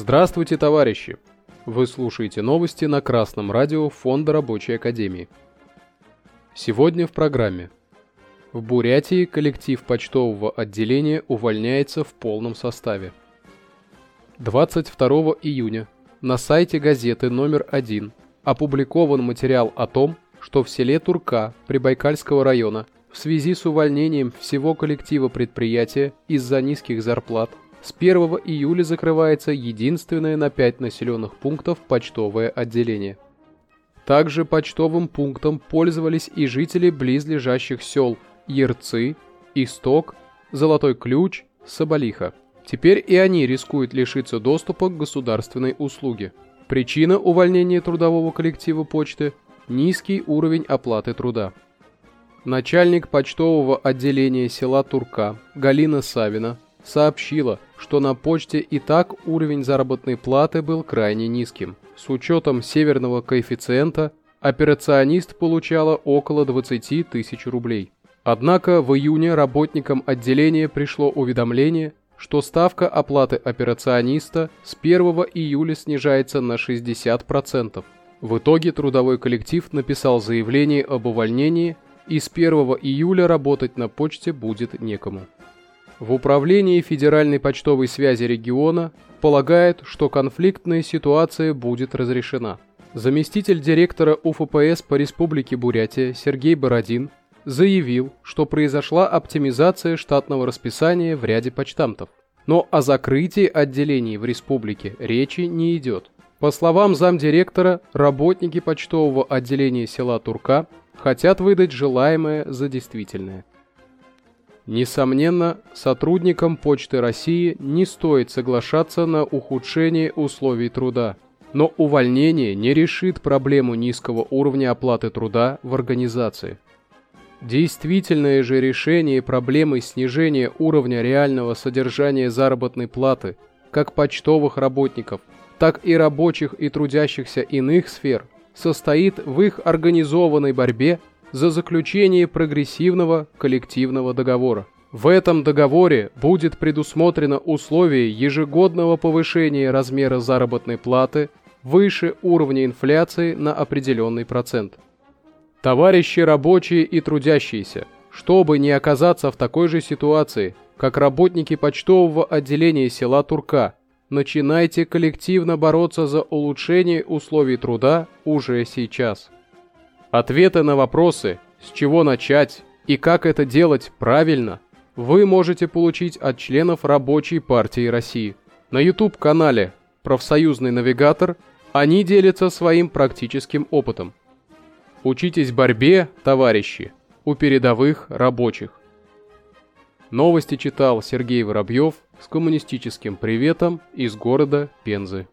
Здравствуйте, товарищи! Вы слушаете новости на Красном радио Фонда Рабочей Академии. Сегодня в программе. В Бурятии коллектив почтового отделения увольняется в полном составе. 22 июня на сайте газеты номер 1 опубликован материал о том, что в селе Турка Прибайкальского района в связи с увольнением всего коллектива предприятия из-за низких зарплат с 1 июля закрывается единственное на 5 населенных пунктов почтовое отделение. Также почтовым пунктом пользовались и жители близлежащих сел Ерцы, Исток, Золотой Ключ, Соболиха. Теперь и они рискуют лишиться доступа к государственной услуге. Причина увольнения трудового коллектива почты – низкий уровень оплаты труда. Начальник почтового отделения села Турка Галина Савина сообщила, что на почте и так уровень заработной платы был крайне низким. С учетом северного коэффициента операционист получала около 20 тысяч рублей. Однако в июне работникам отделения пришло уведомление, что ставка оплаты операциониста с 1 июля снижается на 60%. В итоге трудовой коллектив написал заявление об увольнении и с 1 июля работать на почте будет некому. В управлении Федеральной почтовой связи региона полагают, что конфликтная ситуация будет разрешена. Заместитель директора УФПС по Республике Бурятия Сергей Бородин заявил, что произошла оптимизация штатного расписания в ряде почтамтов. Но о закрытии отделений в республике речи не идет. По словам замдиректора, работники почтового отделения села Турка хотят выдать желаемое за действительное. Несомненно, сотрудникам Почты России не стоит соглашаться на ухудшение условий труда. Но увольнение не решит проблему низкого уровня оплаты труда в организации. Действительное же решение проблемы снижения уровня реального содержания заработной платы как почтовых работников, так и рабочих и трудящихся иных сфер состоит в их организованной борьбе за заключение прогрессивного коллективного договора. В этом договоре будет предусмотрено условие ежегодного повышения размера заработной платы выше уровня инфляции на определенный процент. Товарищи рабочие и трудящиеся, чтобы не оказаться в такой же ситуации, как работники почтового отделения села Турка, начинайте коллективно бороться за улучшение условий труда уже сейчас. Ответы на вопросы, с чего начать и как это делать правильно, вы можете получить от членов Рабочей партии России. На YouTube-канале «Профсоюзный навигатор» они делятся своим практическим опытом. Учитесь борьбе, товарищи, у передовых рабочих. Новости читал Сергей Воробьев с коммунистическим приветом из города Пензы.